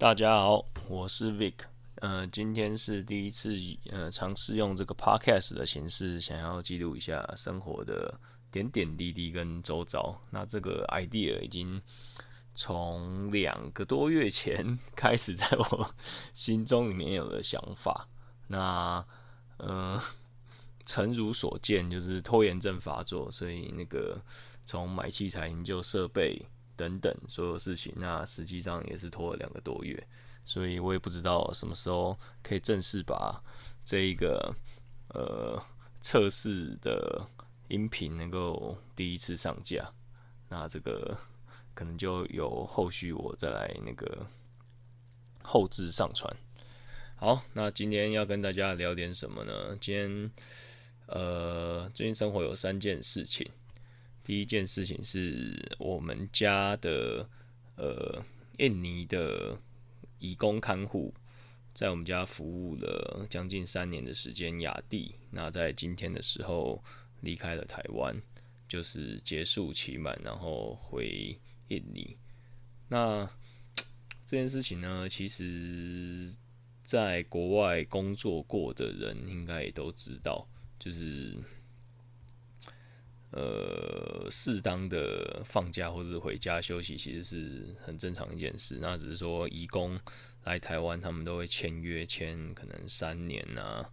大家好，我是 Vic。呃，今天是第一次呃尝试用这个 Podcast 的形式，想要记录一下生活的点点滴滴跟周遭。那这个 idea 已经从两个多月前 开始在我心中里面有了想法。那呃，诚如所见，就是拖延症发作，所以那个从买器材、研究设备。等等，所有事情，那实际上也是拖了两个多月，所以我也不知道什么时候可以正式把这一个呃测试的音频能够第一次上架。那这个可能就有后续我再来那个后置上传。好，那今天要跟大家聊点什么呢？今天呃，最近生活有三件事情。第一件事情是我们家的呃印尼的义工看护，在我们家服务了将近三年的时间。雅蒂那在今天的时候离开了台湾，就是结束期满，然后回印尼。那这件事情呢，其实在国外工作过的人应该也都知道，就是。呃，适当的放假或者回家休息，其实是很正常一件事。那只是说，义工来台湾，他们都会签约，签可能三年啊，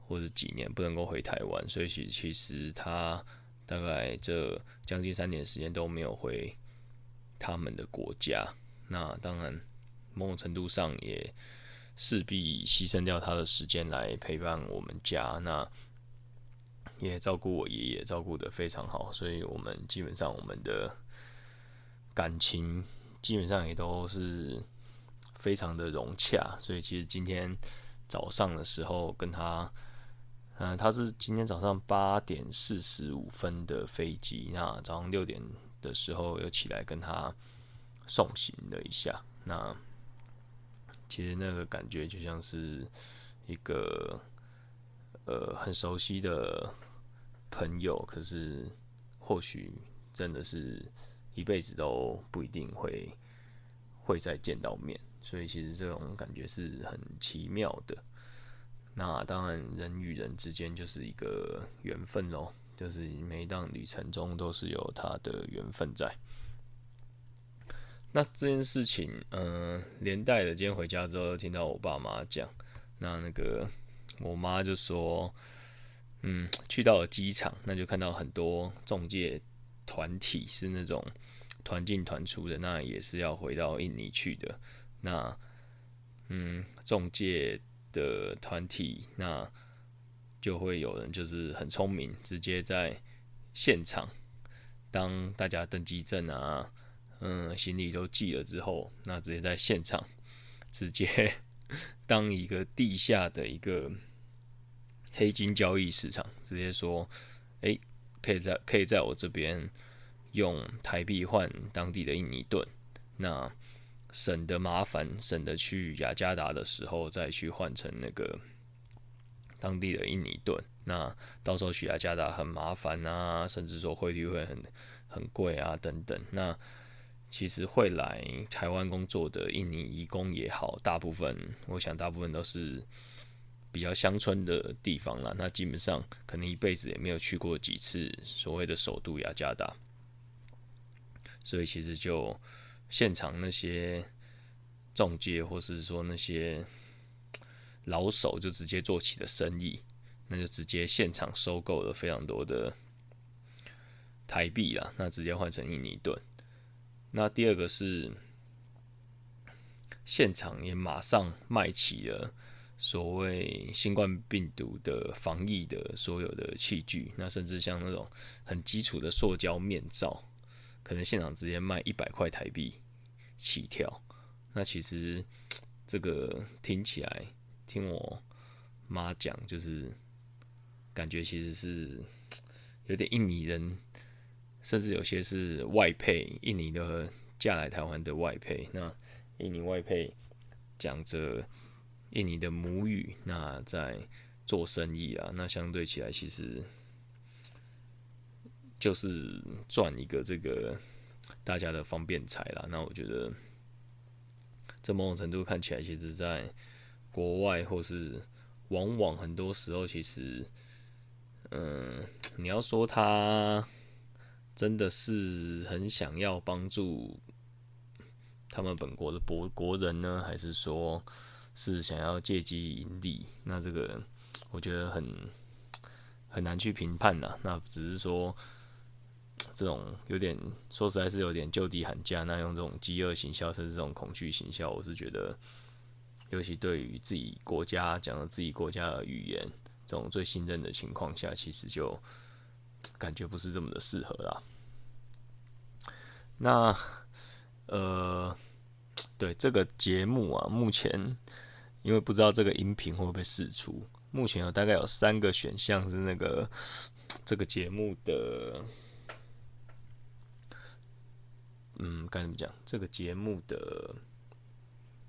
或者几年不能够回台湾。所以，其其实他大概这将近三年时间都没有回他们的国家。那当然，某种程度上也势必牺牲掉他的时间来陪伴我们家。那也照顾我爷爷，照顾的非常好，所以我们基本上我们的感情基本上也都是非常的融洽。所以其实今天早上的时候跟他，嗯，他是今天早上八点四十五分的飞机，那早上六点的时候又起来跟他送行了一下。那其实那个感觉就像是一个呃很熟悉的。朋友，可是或许真的是一辈子都不一定会会再见到面，所以其实这种感觉是很奇妙的。那当然，人与人之间就是一个缘分喽，就是每一趟旅程中都是有他的缘分在。那这件事情，嗯，连带的今天回家之后听到我爸妈讲，那那个我妈就说。嗯，去到了机场，那就看到很多中介团体是那种团进团出的，那也是要回到印尼去的。那嗯，中介的团体，那就会有人就是很聪明，直接在现场，当大家登机证啊，嗯，行李都寄了之后，那直接在现场直接当一个地下的一个。黑金交易市场直接说，哎，可以在可以在我这边用台币换当地的印尼盾，那省得麻烦，省得去雅加达的时候再去换成那个当地的印尼盾，那到时候去雅加达很麻烦啊，甚至说汇率会很很贵啊等等。那其实会来台湾工作的印尼移工也好，大部分我想大部分都是。比较乡村的地方了，那基本上可能一辈子也没有去过几次所谓的首都雅加达，所以其实就现场那些中介或是说那些老手就直接做起的生意，那就直接现场收购了非常多的台币啦，那直接换成印尼盾。那第二个是现场也马上卖起了。所谓新冠病毒的防疫的所有的器具，那甚至像那种很基础的塑胶面罩，可能现场直接卖一百块台币起跳。那其实这个听起来，听我妈讲，就是感觉其实是有点印尼人，甚至有些是外配印尼的嫁来台湾的外配。那印尼外配讲着。印尼的母语，那在做生意啊，那相对起来其实就是赚一个这个大家的方便财啦。那我觉得这某种程度看起来，其实在国外或是往往很多时候，其实，嗯，你要说他真的是很想要帮助他们本国的国国人呢，还是说是想要借机盈利？那这个我觉得很很难去评判呐。那只是说。这种有点说实在是有点就地喊价，那用这种饥饿行销甚至这种恐惧行销，我是觉得，尤其对于自己国家讲的自己国家的语言，这种最信任的情况下，其实就感觉不是这么的适合啦。那呃，对这个节目啊，目前因为不知道这个音频会不会释出，目前有大概有三个选项是那个这个节目的。嗯，该怎么讲？这个节目的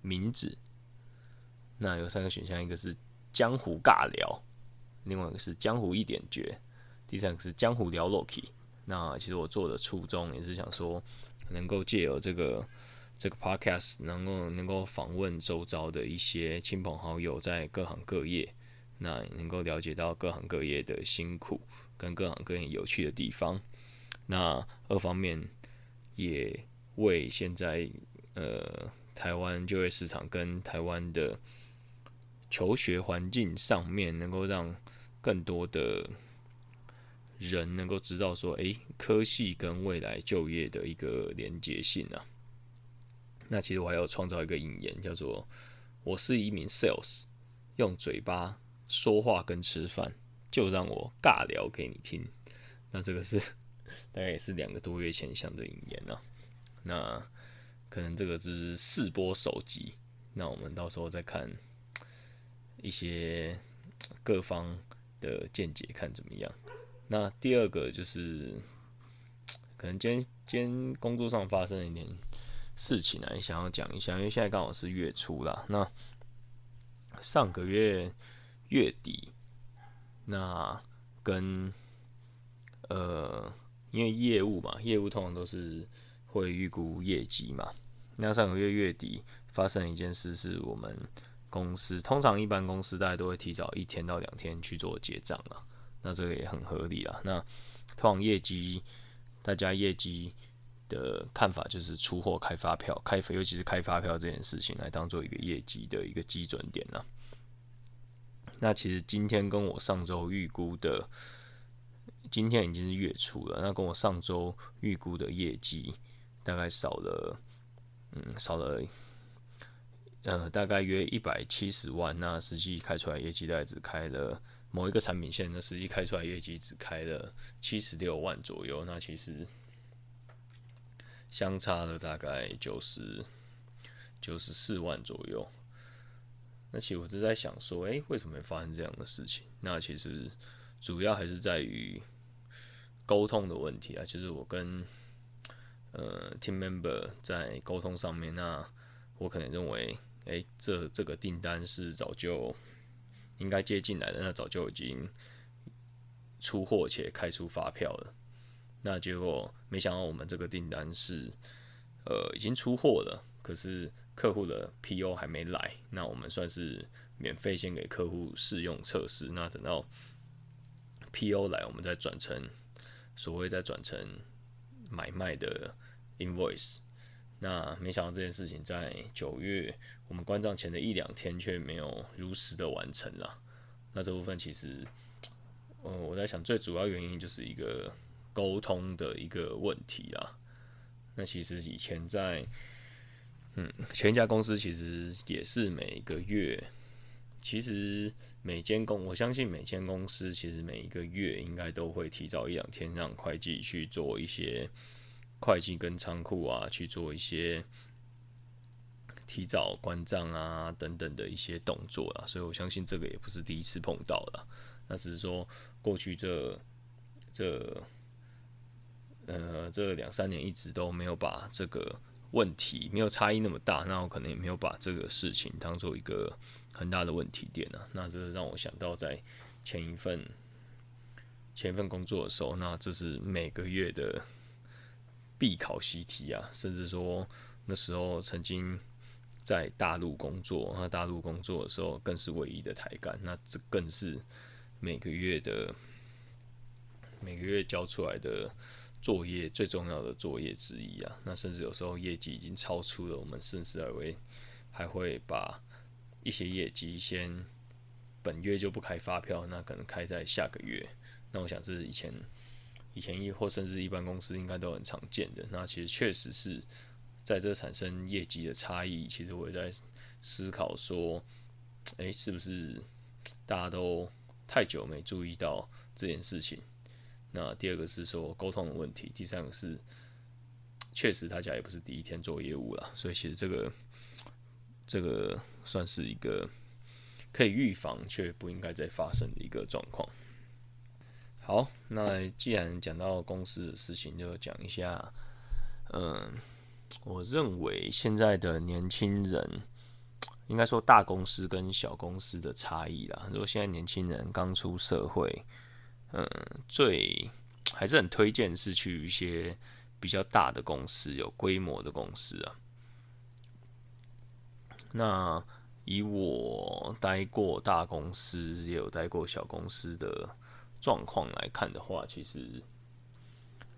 名字，那有三个选项，一个是江湖尬聊，另外一个是江湖一点绝，第三个是江湖聊 Loki。那其实我做的初衷也是想说，能够借由这个这个 Podcast，能够能够访问周遭的一些亲朋好友，在各行各业，那能够了解到各行各业的辛苦跟各行各业有趣的地方。那二方面。也为现在呃台湾就业市场跟台湾的求学环境上面，能够让更多的人能够知道说，诶，科系跟未来就业的一个连接性啊。那其实我还要创造一个引言，叫做“我是一名 sales，用嘴巴说话跟吃饭，就让我尬聊给你听。”那这个是。大概也是两个多月前想的引言呢，那可能这个就是试播手机，那我们到时候再看一些各方的见解，看怎么样。那第二个就是 可能今天今天工作上发生了一点事情啊，想要讲一下，因为现在刚好是月初啦。那上个月月底，那跟呃。因为业务嘛，业务通常都是会预估业绩嘛。那上个月月底发生一件事，是我们公司通常一般公司大家都会提早一天到两天去做结账啊。那这个也很合理啦。那通常业绩，大家业绩的看法就是出货开发票，开尤其是开发票这件事情来当做一个业绩的一个基准点呢。那其实今天跟我上周预估的。今天已经是月初了，那跟我上周预估的业绩大概少了，嗯，少了，呃，大概约一百七十万。那实际开出来业绩大概只开了某一个产品线，那实际开出来业绩只开了七十六万左右。那其实相差了大概九十九十四万左右。那其实我就在想说，诶，为什么会发生这样的事情？那其实主要还是在于。沟通的问题啊，就是我跟呃 team member 在沟通上面，那我可能认为，哎，这这个订单是早就应该接进来的，那早就已经出货且开出发票了。那结果没想到我们这个订单是呃已经出货了，可是客户的 PO 还没来，那我们算是免费先给客户试用测试，那等到 PO 来，我们再转成。所谓再转成买卖的 invoice，那没想到这件事情在九月我们关账前的一两天却没有如实的完成了。那这部分其实，呃，我在想最主要原因就是一个沟通的一个问题啊。那其实以前在，嗯，前一家公司其实也是每个月，其实。每间公，我相信每间公司其实每一个月应该都会提早一两天让会计去做一些会计跟仓库啊去做一些提早关账啊等等的一些动作啦，所以我相信这个也不是第一次碰到了。那只是说过去这这呃这两三年一直都没有把这个问题没有差异那么大，那我可能也没有把这个事情当做一个。很大的问题点呢，那这让我想到在前一份前一份工作的时候，那这是每个月的必考习题啊，甚至说那时候曾经在大陆工作，那大陆工作的时候更是唯一的台干，那这更是每个月的每个月交出来的作业最重要的作业之一啊。那甚至有时候业绩已经超出了，我们甚至而为还会把一些业绩先本月就不开发票，那可能开在下个月。那我想这是以前以前一或甚至一般公司应该都很常见的。那其实确实是。在这产生业绩的差异，其实我也在思考说，诶，是不是大家都太久没注意到这件事情？那第二个是说沟通的问题，第三个是确实大家也不是第一天做业务了，所以其实这个这个算是一个可以预防却不应该再发生的一个状况。好，那既然讲到公司的事情，就讲一下，嗯。我认为现在的年轻人，应该说大公司跟小公司的差异啦。如果现在年轻人刚出社会，嗯，最还是很推荐是去一些比较大的公司、有规模的公司啊。那以我待过大公司，也有待过小公司的状况来看的话，其实，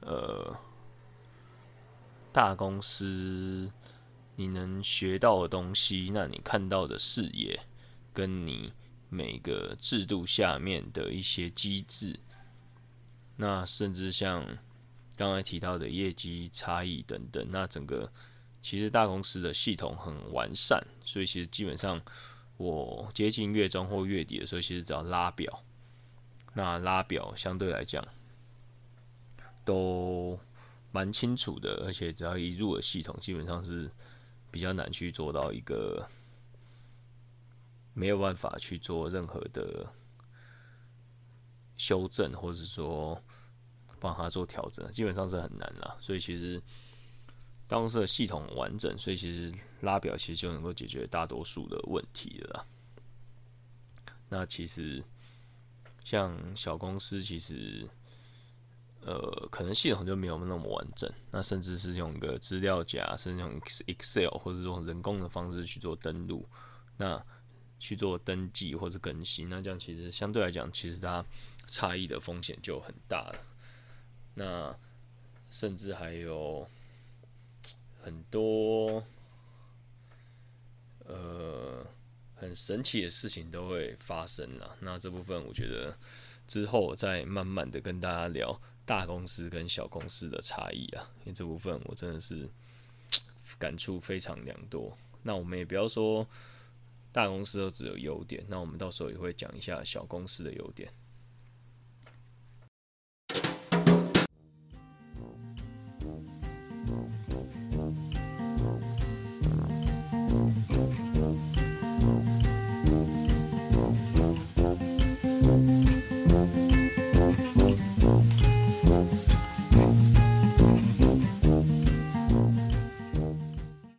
呃。大公司，你能学到的东西，那你看到的视野，跟你每个制度下面的一些机制，那甚至像刚才提到的业绩差异等等，那整个其实大公司的系统很完善，所以其实基本上我接近月中或月底的时候，其实只要拉表，那拉表相对来讲都。蛮清楚的，而且只要一入了系统，基本上是比较难去做到一个没有办法去做任何的修正，或者说帮他做调整，基本上是很难啦。所以其实当时的系统完整，所以其实拉表其实就能够解决大多数的问题了。那其实像小公司，其实。呃，可能系统就没有那么完整，那甚至是用一个资料夹，甚至用 Excel 或者用人工的方式去做登录，那去做登记或者更新，那这样其实相对来讲，其实它差异的风险就很大了。那甚至还有很多呃很神奇的事情都会发生了。那这部分我觉得之后再慢慢的跟大家聊。大公司跟小公司的差异啊，因为这部分我真的是 感触非常良多。那我们也不要说大公司都只有优点，那我们到时候也会讲一下小公司的优点。